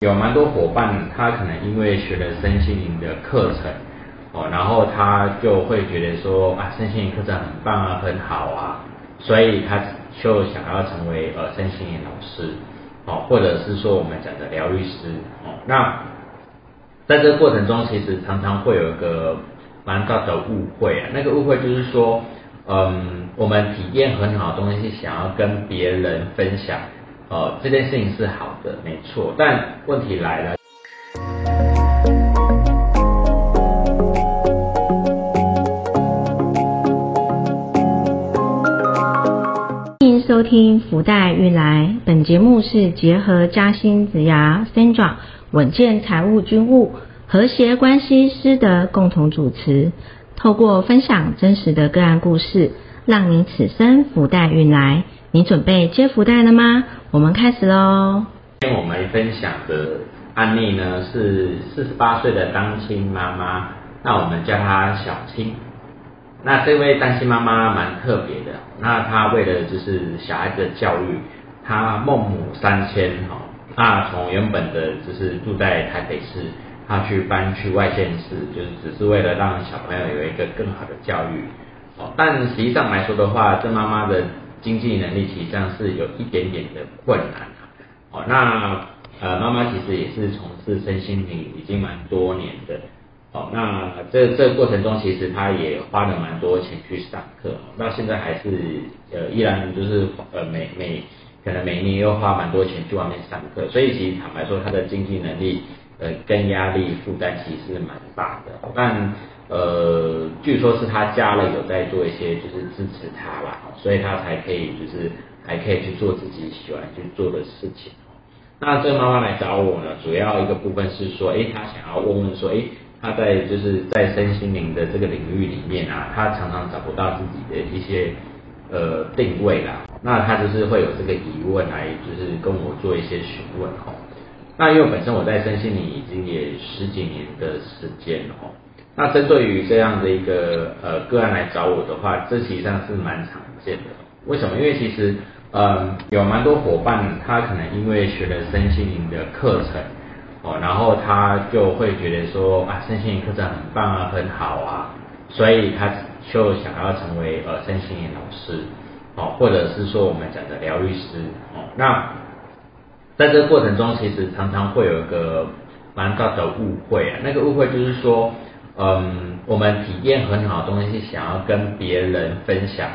有蛮多伙伴，他可能因为学了身心灵的课程，哦，然后他就会觉得说啊，身心灵课程很棒啊，很好啊，所以他就想要成为呃身心灵老师，哦，或者是说我们讲的疗愈师，哦，那在这个过程中，其实常常会有一个蛮大的误会啊，那个误会就是说，嗯，我们体验很好的东西，想要跟别人分享。哦，这件事情是好的，没错。但问题来了。欢迎收听福袋运来，本节目是结合嘉兴子牙 Sandra 稳健财务军务和谐关系师的共同主持，透过分享真实的个案故事，让你此生福袋运来。你准备接福袋了吗？我们开始喽。今天我们分享的案例呢是四十八岁的单亲妈妈，那我们叫她小青。那这位单亲妈妈蛮特别的，那她为了就是小孩子的教育，她孟母三迁哈，那从原本的就是住在台北市，她去搬去外县市，就是只是为了让小朋友有一个更好的教育。哦，但实际上来说的话，这妈妈的。经济能力实际上是有一点点的困难。哦，那呃妈妈其实也是从事身心灵已经蛮多年的。哦，那这这个过程中，其实她也花了蛮多钱去上课。那现在还是呃依然就是呃每每可能每年又花蛮多钱去外面上课。所以其实坦白说，她的经济能力呃跟压力负担其实是蛮大的。但呃，据说是他家人有在做一些，就是支持他啦，所以他才可以，就是还可以去做自己喜欢去做的事情。那这个妈妈来找我呢，主要一个部分是说，哎，她想要问问说，哎，她在就是在身心灵的这个领域里面啊，她常常找不到自己的一些呃定位啦。那她就是会有这个疑问来，就是跟我做一些询问哦。那因为本身我在身心灵已经也十几年的时间哦。那针对于这样的一个呃个案来找我的话，这实际上是蛮常见的。为什么？因为其实嗯有蛮多伙伴，他可能因为学了身心灵的课程哦，然后他就会觉得说啊身心灵课程很棒啊，很好啊，所以他就想要成为呃身心灵老师哦，或者是说我们讲的疗愈师哦。那在这个过程中，其实常常会有一个蛮大的误会啊，那个误会就是说。嗯，我们体验很好的东西，想要跟别人分享，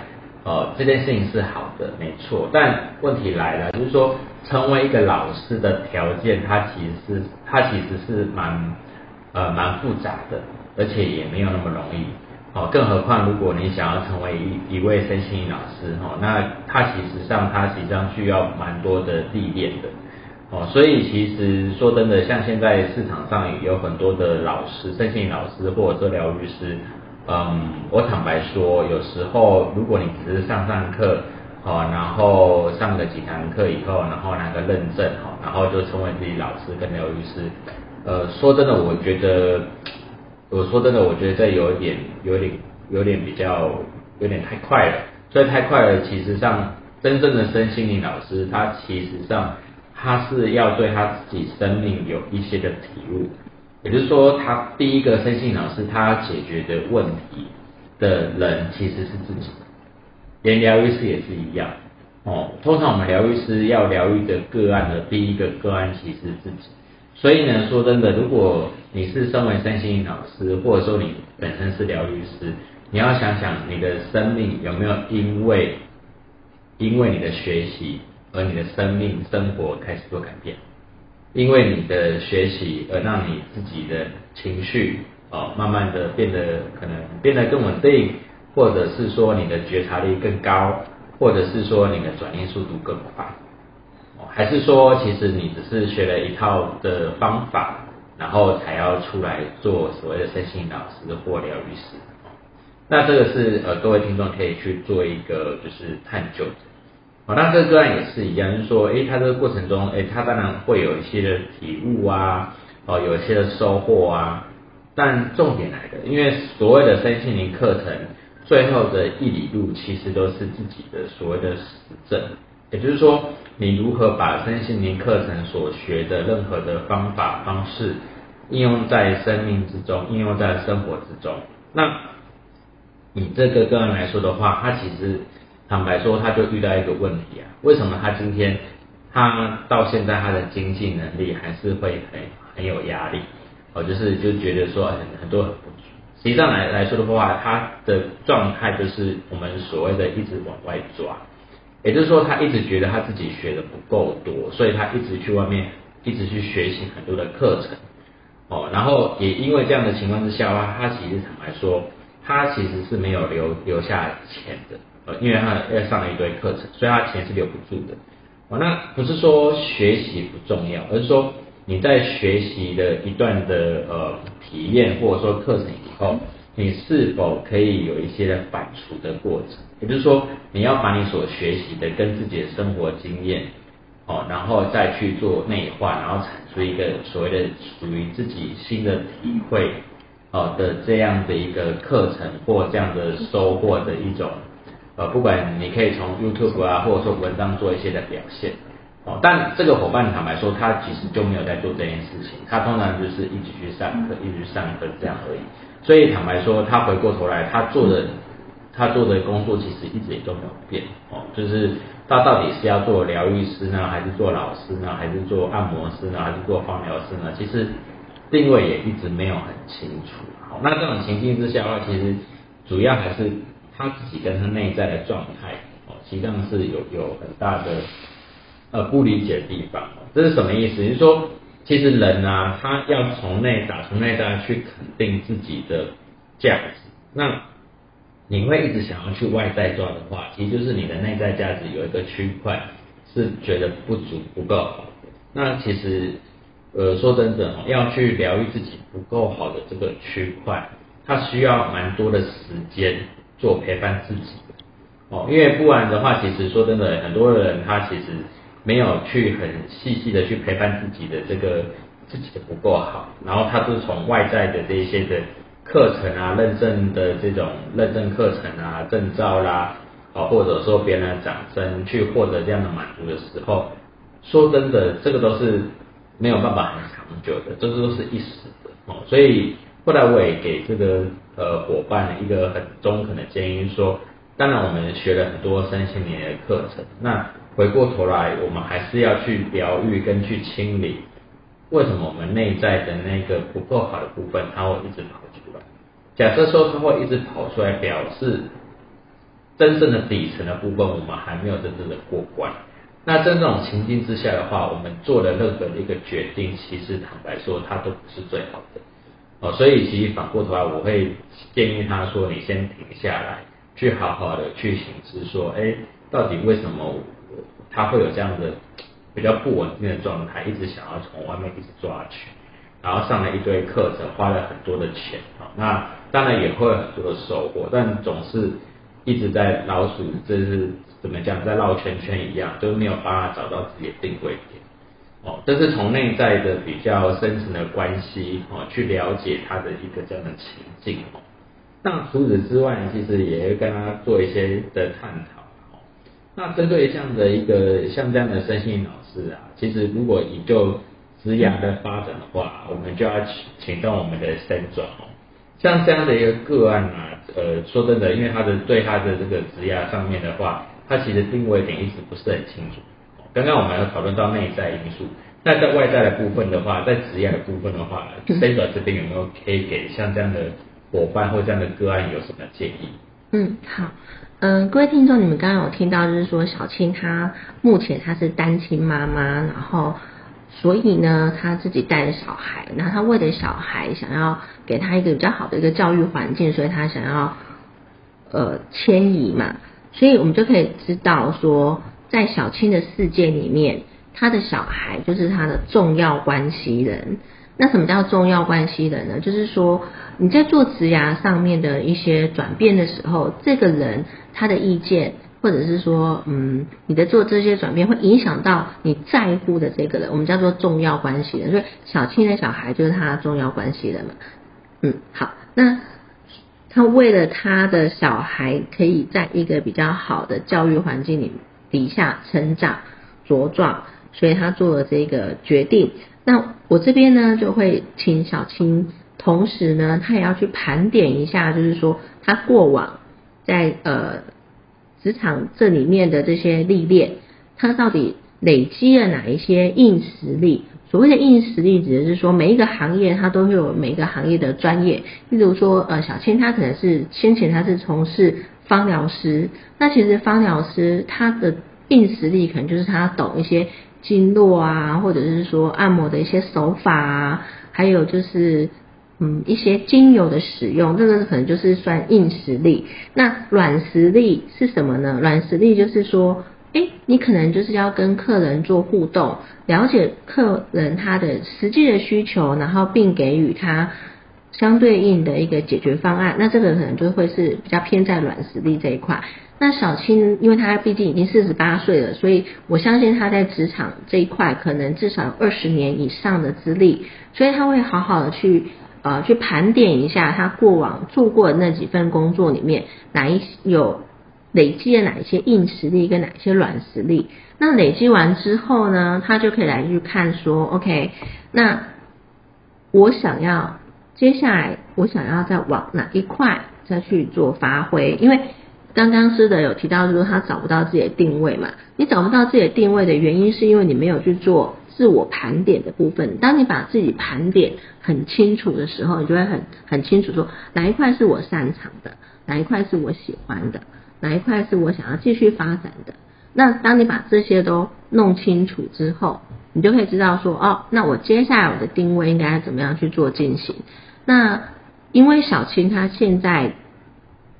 呃，这件事情是好的，没错。但问题来了，就是说，成为一个老师的条件，它其实是它其实是蛮呃蛮复杂的，而且也没有那么容易。哦，更何况如果你想要成为一一位身心老师，哦，那它其实上它实际上需要蛮多的历练的。哦，所以其实说真的，像现在市场上有很多的老师，身心老师或者疗愈师，嗯，我坦白说，有时候如果你只是上上课，哦，然后上了几堂课以后，然后拿个认证，哈，然后就成为自己老师跟疗愈师，呃，说真的，我觉得，我说真的，我觉得这有点，有点，有点比较，有点太快了，所以太快了，其实上真正的身心灵老师，他其实上。他是要对他自己生命有一些的体悟，也就是说，他第一个生性老师，他解决的问题的人其实是自己，连疗愈师也是一样哦。通常我们疗愈师要疗愈的个案的第一个个案其实是自己，所以呢，说真的，如果你是身为身心老师，或者说你本身是疗愈师，你要想想你的生命有没有因为因为你的学习。而你的生命生活开始做改变，因为你的学习而让你自己的情绪哦，慢慢的变得可能变得更稳定，或者是说你的觉察力更高，或者是说你的转念速度更快，哦，还是说其实你只是学了一套的方法，然后才要出来做所谓的身心老师或疗愈师，那这个是呃各位听众可以去做一个就是探究。哦，那这个个案也是一样，就是说，哎，他这个过程中，哎，他当然会有一些的体悟啊，哦，有一些的收获啊，但重点来的，因为所谓的身心灵课程，最后的一里路其实都是自己的所谓的实证，也就是说，你如何把身心灵课程所学的任何的方法方式应用在生命之中，应用在生活之中。那以这个个案来说的话，他其实坦白说，他就遇到一个问题啊，为什么他今天他到现在他的经济能力还是会很很有压力？哦，就是就觉得说很很多很不足。实际上来来说的话，他的状态就是我们所谓的一直往外抓，也就是说他一直觉得他自己学的不够多，所以他一直去外面一直去学习很多的课程。哦，然后也因为这样的情况之下的话，他其实坦白说。他其实是没有留留下钱的，呃，因为他要上了一堆课程，所以他钱是留不住的。哦，那不是说学习不重要，而是说你在学习的一段的呃体验或者说课程以后，你是否可以有一些的反刍的过程？也就是说，你要把你所学习的跟自己的生活经验，哦，然后再去做内化，然后产出一个所谓的属于自己新的体会。哦的这样的一个课程或这样的收获的一种，呃，不管你可以从 YouTube 啊，或者说文章做一些的表现，哦，但这个伙伴坦白说，他其实就没有在做这件事情，他通常就是一直去上课，一直上课这样而已。所以坦白说，他回过头来，他做的他做的工作其实一直也都没有变，哦，就是他到底是要做疗愈师呢，还是做老师呢，还是做按摩师呢，还是做放疗师呢？其实。定位也一直没有很清楚，好，那这种情境之下的话，其实主要还是他自己跟他内在的状态，哦，实际上是有有很大的呃不理解的地方。这是什么意思？就是说，其实人啊，他要从内打从内在去肯定自己的价值。那你会一直想要去外在抓的话，其实就是你的内在价值有一个区块是觉得不足不够好。那其实。呃，说真的哦，要去疗愈自己不够好的这个区块，它需要蛮多的时间做陪伴自己哦，因为不然的话，其实说真的，很多人他其实没有去很细细的去陪伴自己的这个自己的不够好，然后他是从外在的这些的课程啊、认证的这种认证课程啊、证照啦，啊，或者说别人的掌声去获得这样的满足的时候，说真的，这个都是。没有办法很长久的，这都是一时的哦。所以后来我也给这个呃伙伴一个很中肯的建议，说，当然我们学了很多三千年的课程，那回过头来我们还是要去疗愈跟去清理，为什么我们内在的那个不够好的部分，它会一直跑出来？假设说它会一直跑出来，表示真正的底层的部分，我们还没有真正的过关。那在这种情境之下的话，我们做的任何的一个决定，其实坦白说，它都不是最好的哦。所以其实反过头来，我会建议他说：“你先停下来，去好好的去醒思，说，哎，到底为什么他会有这样的比较不稳定的状态，一直想要从外面一直抓取，然后上了一堆课程，花了很多的钱啊。那当然也会有很多的收获，但总是一直在老鼠，这是。”怎么讲，在绕圈圈一样，就是没有办法找到自己的定位点。哦，这是从内在的比较深层的关系哦，去了解他的一个这样的情境哦。那除此之外，其实也会跟他做一些的探讨哦。那针对这样的一个像这样的身心老师啊，其实如果以就职涯的发展的话，我们就要请请到我们的身转哦。像这样的一个个案啊，呃，说真的，因为他的对他的这个职涯上面的话。他其实定位点一直不是很清楚。刚刚我们有讨论到内在因素，那在外在的部分的话，在职业的部分的话转这边有没有可以给像这样的伙伴或这样的个案有什么建议？嗯，好，嗯，各位听众，你们刚刚有听到就是说小青她目前她是单亲妈妈，然后所以呢，她自己带着小孩，然后她为了小孩想要给他一个比较好的一个教育环境，所以她想要呃迁移嘛。所以我们就可以知道说，在小青的世界里面，他的小孩就是他的重要关系人。那什么叫重要关系人呢？就是说你在做职涯上面的一些转变的时候，这个人他的意见，或者是说，嗯，你的做这些转变会影响到你在乎的这个人，我们叫做重要关系人。所以小青的小孩就是他的重要关系人嘛。嗯，好，那。他为了他的小孩可以在一个比较好的教育环境里底下成长茁壮，所以他做了这个决定。那我这边呢，就会请小青，同时呢，他也要去盘点一下，就是说他过往在呃职场这里面的这些历练，他到底累积了哪一些硬实力？所谓的硬实力，指的是说每一个行业它都会有每一个行业的专业。例如说，呃，小青他可能是先前他是从事芳疗师，那其实芳疗师他的硬实力可能就是他懂一些经络啊，或者是说按摩的一些手法啊，还有就是嗯一些精油的使用，这个可能就是算硬实力。那软实力是什么呢？软实力就是说。哎，你可能就是要跟客人做互动，了解客人他的实际的需求，然后并给予他相对应的一个解决方案。那这个可能就会是比较偏在软实力这一块。那小青，因为她毕竟已经四十八岁了，所以我相信她在职场这一块可能至少有二十年以上的资历，所以他会好好的去呃去盘点一下他过往做过的那几份工作里面哪一有。累积了哪一些硬实力跟哪一些软实力？那累积完之后呢，他就可以来去看说，OK，那我想要接下来我想要再往哪一块再去做发挥？因为刚刚师德有提到就是他找不到自己的定位嘛，你找不到自己的定位的原因是因为你没有去做自我盘点的部分。当你把自己盘点很清楚的时候，你就会很很清楚说哪一块是我擅长的，哪一块是我喜欢的。哪一块是我想要继续发展的？那当你把这些都弄清楚之后，你就可以知道说，哦，那我接下来我的定位应该怎么样去做进行？那因为小青她现在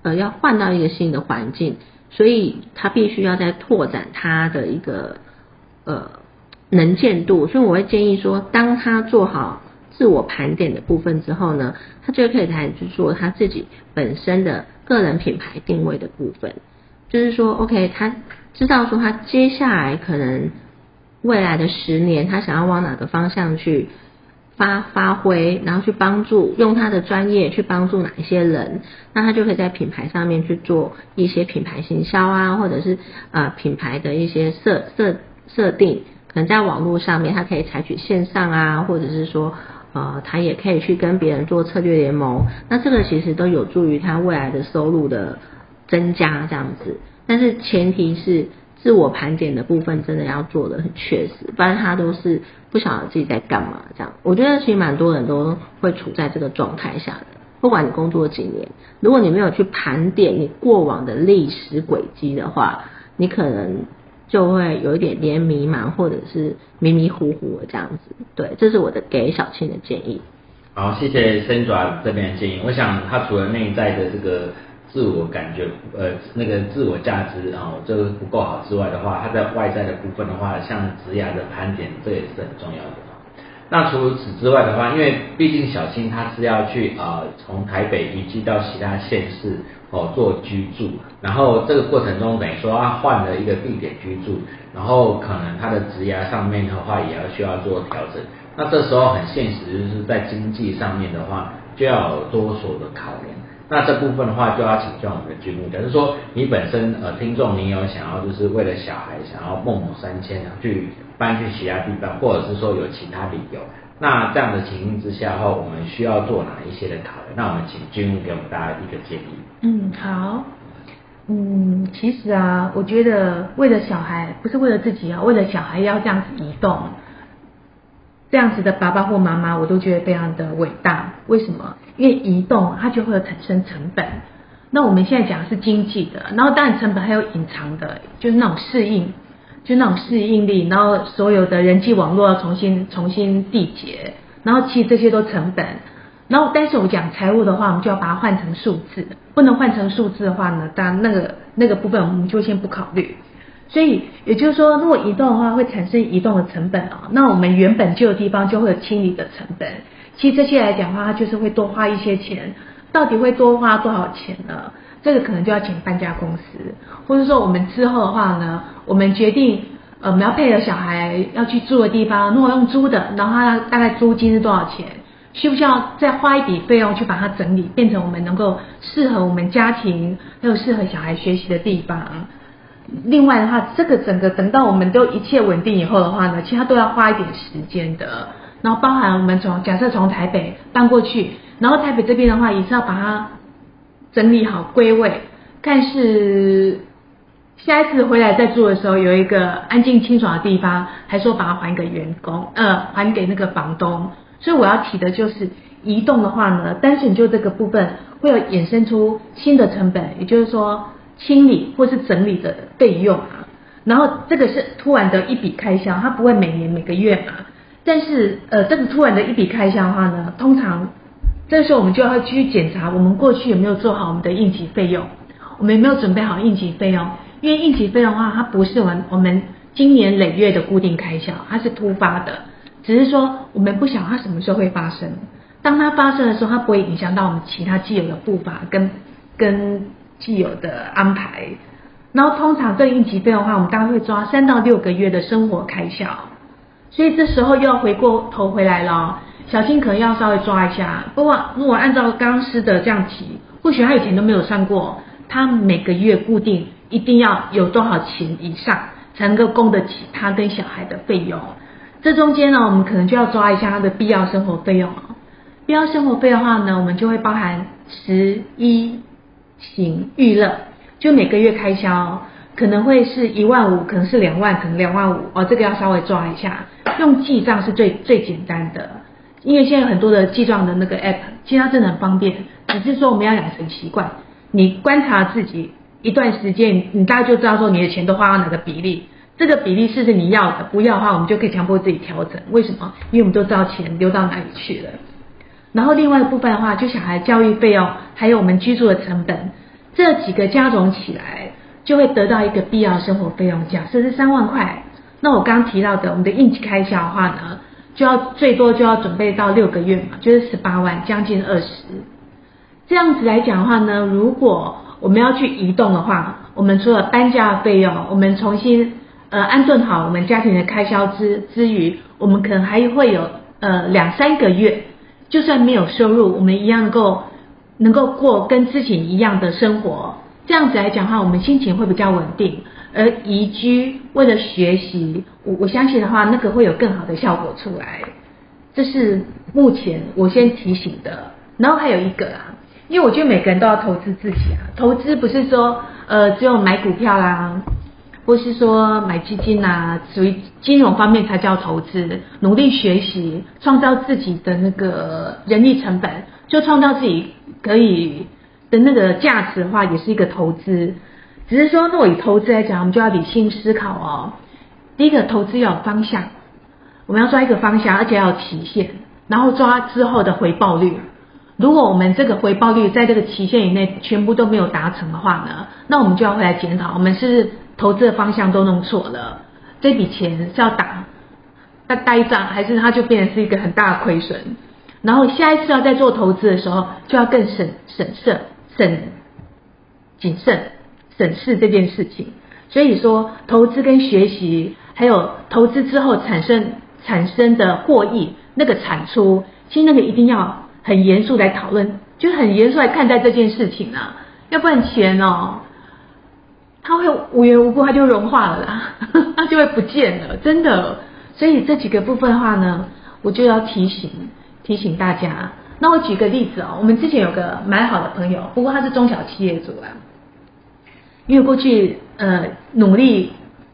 呃要换到一个新的环境，所以她必须要在拓展她的一个呃能见度，所以我会建议说，当她做好自我盘点的部分之后呢，她就可以开始去做她自己本身的。个人品牌定位的部分，就是说，OK，他知道说他接下来可能未来的十年，他想要往哪个方向去发发挥，然后去帮助用他的专业去帮助哪一些人，那他就可以在品牌上面去做一些品牌行销啊，或者是呃品牌的一些设设设定，可能在网络上面，他可以采取线上啊，或者是说。呃，他也可以去跟别人做策略联盟，那这个其实都有助于他未来的收入的增加这样子。但是前提是自我盘点的部分真的要做的很确实，不然他都是不晓得自己在干嘛这样。我觉得其实蛮多人都会处在这个状态下的，不管你工作几年，如果你没有去盘点你过往的历史轨迹的话，你可能。就会有一点点迷茫，或者是迷迷糊糊的这样子。对，这是我的给小青的建议。好，谢谢 Sandra 这边的建议。我想他除了内在的这个自我感觉，呃，那个自我价值啊，这个不够好之外的话，他在外在的部分的话，像职涯的盘点，这也是很重要的。那除此之外的话，因为毕竟小青他是要去啊从台北移居到其他县市哦做居住，然后这个过程中等于说他换了一个地点居住，然后可能他的职涯上面的话也要需要做调整。那这时候很现实，就是在经济上面的话就要有多所的考量。那这部分的话就要请教我们的军务，假如说你本身呃听众你有想要就是为了小孩想要孟母三迁去。搬去其他地方，或者是说有其他理由，那这样的情形之下的话，我们需要做哪一些的考虑？那我们请君给我们大家一个建议。嗯，好。嗯，其实啊，我觉得为了小孩，不是为了自己啊，为了小孩要这样子移动，这样子的爸爸或妈妈，我都觉得非常的伟大。为什么？因为移动它就会产生成本。那我们现在讲的是经济的，然后当然成本还有隐藏的，就是那种适应。就那种适应力，然后所有的人际网络要重新重新缔结，然后其实这些都成本。然后，但是我讲财务的话，我们就要把它换成数字，不能换成数字的话呢，当然那个那个部分我们就先不考虑。所以也就是说，如果移动的话，会产生移动的成本啊，那我们原本旧的地方就会有清理的成本。其实这些来讲的话，它就是会多花一些钱。到底会多花多少钱呢？这个可能就要请搬家公司，或者说我们之后的话呢，我们决定，呃，我们要配合小孩要去住的地方，如果用租的，然后他大概租金是多少钱？需不需要再花一笔费用去把它整理，变成我们能够适合我们家庭，还有适合小孩学习的地方？另外的话，这个整个等到我们都一切稳定以后的话呢，其实都要花一点时间的。然后包含我们从假设从台北搬过去，然后台北这边的话也是要把它整理好归位，看是下一次回来再住的时候有一个安静清爽的地方，还说把它还给员工，呃，还给那个房东。所以我要提的就是移动的话呢，单纯就这个部分会有衍生出新的成本，也就是说清理或是整理的费用。然后这个是突然的一笔开销，它不会每年每个月嘛。但是，呃，这个突然的一笔开销的话呢，通常这个时候我们就要去检查我们过去有没有做好我们的应急费用，我们有没有准备好应急费用？因为应急费用的话，它不是我们我们经年累月的固定开销，它是突发的，只是说我们不晓它什么时候会发生。当它发生的时候，它不会影响到我们其他既有的步伐跟跟既有的安排。然后通常这应急费用的话，我们大概会抓三到六个月的生活开销。所以这时候又要回过头回来了，小青可能要稍微抓一下。不过如果按照刚师的这样提，或许他以前都没有算过，他每个月固定一定要有多少钱以上才能够供得起他跟小孩的费用。这中间呢，我们可能就要抓一下他的必要生活费用哦。必要生活费的话呢，我们就会包含十一行娱乐，就每个月开销可能会是一万五，可能是两万，可能两万五哦，这个要稍微抓一下。用记账是最最简单的，因为现在很多的记账的那个 app，其实它真的很方便。只是说我们要养成习惯，你观察自己一段时间，你大概就知道说你的钱都花到哪个比例。这个比例是不是你要的？不要的话，我们就可以强迫自己调整。为什么？因为我们都知道钱流到哪里去了。然后另外一部分的话，就小孩教育费用，还有我们居住的成本，这几个加总起来，就会得到一个必要生活费用。假设是三万块。那我刚刚提到的，我们的应急开销的话呢，就要最多就要准备到六个月嘛，就是十八万，将近二十。这样子来讲的话呢，如果我们要去移动的话，我们除了搬家的费用，我们重新呃安顿好我们家庭的开销之之余，我们可能还会有呃两三个月，就算没有收入，我们一样能够能够过跟之前一样的生活。这样子来讲的话，我们心情会比较稳定。而移居为了学习，我我相信的话，那个会有更好的效果出来。这是目前我先提醒的。然后还有一个啊，因为我觉得每个人都要投资自己啊，投资不是说呃只有买股票啦，或是说买基金呐，属于金融方面才叫投资。努力学习，创造自己的那个人力成本，就创造自己可以的那个价值的话，也是一个投资。只是说，若以投资来讲，我们就要理性思考哦。第一个，投资要有方向，我们要抓一个方向，而且要有期限，然后抓之后的回报率。如果我们这个回报率在这个期限以内全部都没有达成的话呢，那我们就要回来检讨，我们是投资的方向都弄错了，这笔钱是要打要呆账，还是它就变成是一个很大的亏损？然后下一次要再做投资的时候，就要更审审慎、审谨慎。审视这件事情，所以说投资跟学习，还有投资之后产生产生的获益，那个产出，其实那个一定要很严肃来讨论，就很严肃来看待这件事情啊，要不然钱哦，它会无缘无故它就融化了啦，它就会不见了，真的。所以这几个部分的话呢，我就要提醒提醒大家。那我举个例子哦，我们之前有个蛮好的朋友，不过他是中小企业主啊。因为过去呃努力，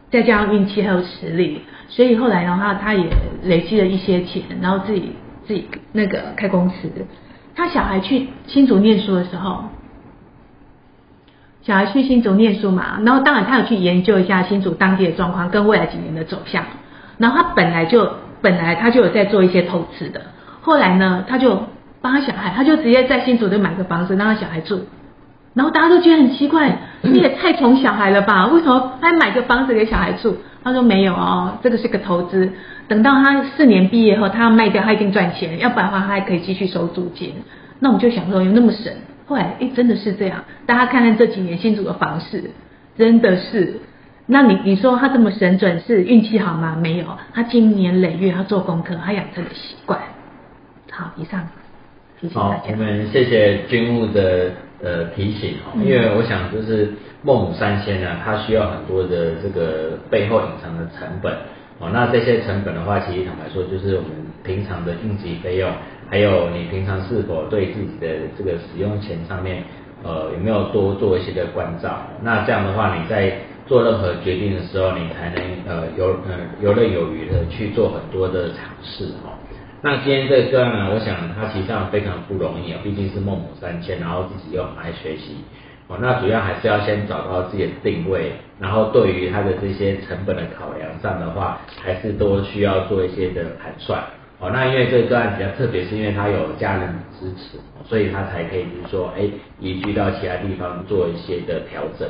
再加上运气还有实力，所以后来的话，他也累积了一些钱，然后自己自己那个开公司。他小孩去新竹念书的时候，小孩去新竹念书嘛，然后当然他有去研究一下新竹当地的状况跟未来几年的走向。然后他本来就本来他就有在做一些投资的，后来呢，他就帮他小孩，他就直接在新竹就买个房子让他小孩住。然后大家都觉得很奇怪，你也太宠小孩了吧？为什么还买个房子给小孩住？他说没有哦，这个是个投资。等到他四年毕业后，他要卖掉，他一定赚钱。要不然的话，他还可以继续收租金。那我们就想说，有那么神？后来，哎，真的是这样。大家看看这几年新竹的房市，真的是。那你你说他这么神准，是运气好吗？没有，他经年累月他做功课，他养成的习惯。好，以上。好，我们谢谢军务的。呃提醒哦，因为我想就是孟母三迁呢，它需要很多的这个背后隐藏的成本哦。那这些成本的话，其实坦白说，就是我们平常的应急费用，还有你平常是否对自己的这个使用钱上面，呃，有没有多做一些的关照？那这样的话，你在做任何决定的时候，你才能呃游呃游刃有余的去做很多的尝试哦。那今天这个个案呢，我想他其实上非常不容易啊，毕竟是孟母三迁，然后自己又很爱学习哦。那主要还是要先找到自己的定位，然后对于他的这些成本的考量上的话，还是多需要做一些的盘算哦。那因为这个个案比较特别，是因为他有家人支持，所以他才可以就是说，哎，移居到其他地方做一些的调整。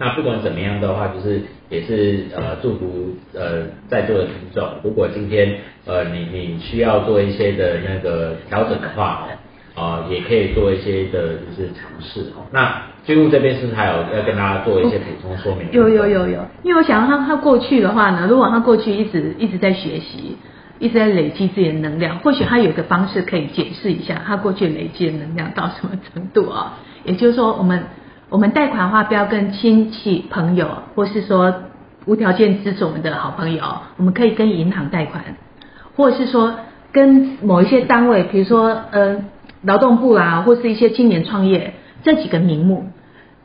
那不管怎么样的话，就是也是呃祝福呃在座的听众，如果今天呃你你需要做一些的那个调整的话，哦，啊也可以做一些的就是尝试哦。那军务这边是不是还有要跟大家做一些补充说明？有有有有，因为我想他他过去的话呢，如果他过去一直一直在学习，一直在累积自己的能量，或许他有一个方式可以解释一下他过去累积的能量到什么程度啊？也就是说我们。我们贷款的话，不要跟亲戚朋友，或是说无条件支持我们的好朋友，我们可以跟银行贷款，或者是说跟某一些单位，比如说呃劳动部啦，或是一些青年创业这几个名目，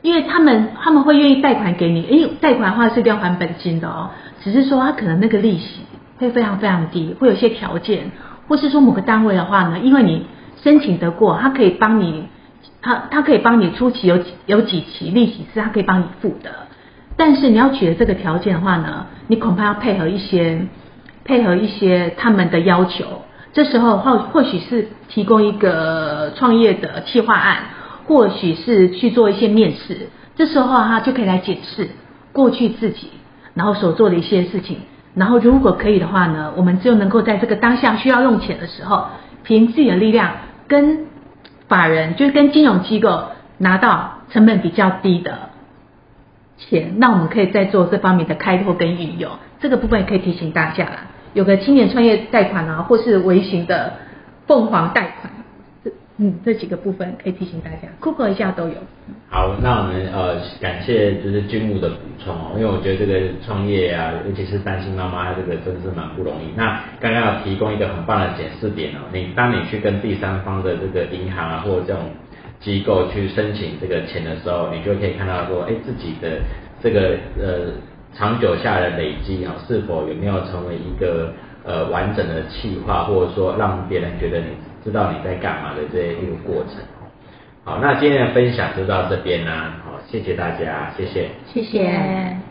因为他们他们会愿意贷款给你，因为贷款的话是要还本金的哦，只是说他可能那个利息会非常非常低，会有些条件，或是说某个单位的话呢，因为你申请得过，他可以帮你。他他可以帮你初期有几有几期利息是他可以帮你付的，但是你要取得这个条件的话呢，你恐怕要配合一些配合一些他们的要求。这时候或或许是提供一个创业的企划案，或许是去做一些面试。这时候哈就可以来解释过去自己然后所做的一些事情，然后如果可以的话呢，我们就能够在这个当下需要用钱的时候，凭自己的力量跟。法人就是跟金融机构拿到成本比较低的钱，那我们可以再做这方面的开拓跟运用。这个部分也可以提醒大家啦，有个青年创业贷款啊，或是微型的凤凰贷款。嗯，这几个部分可以提醒大家，Google 一下都有。好，那我们呃感谢就是军务的补充哦，因为我觉得这个创业啊，尤其是单亲妈妈，这个真的是蛮不容易。那刚刚要提供一个很棒的检视点哦，你当你去跟第三方的这个银行啊，或者这种机构去申请这个钱的时候，你就可以看到说，哎，自己的这个呃长久下的累积啊，是否有没有成为一个呃完整的计划，或者说让别人觉得你。知道你在干嘛的这一个过程，好，那今天的分享就到这边啦，好，谢谢大家，谢谢，谢谢。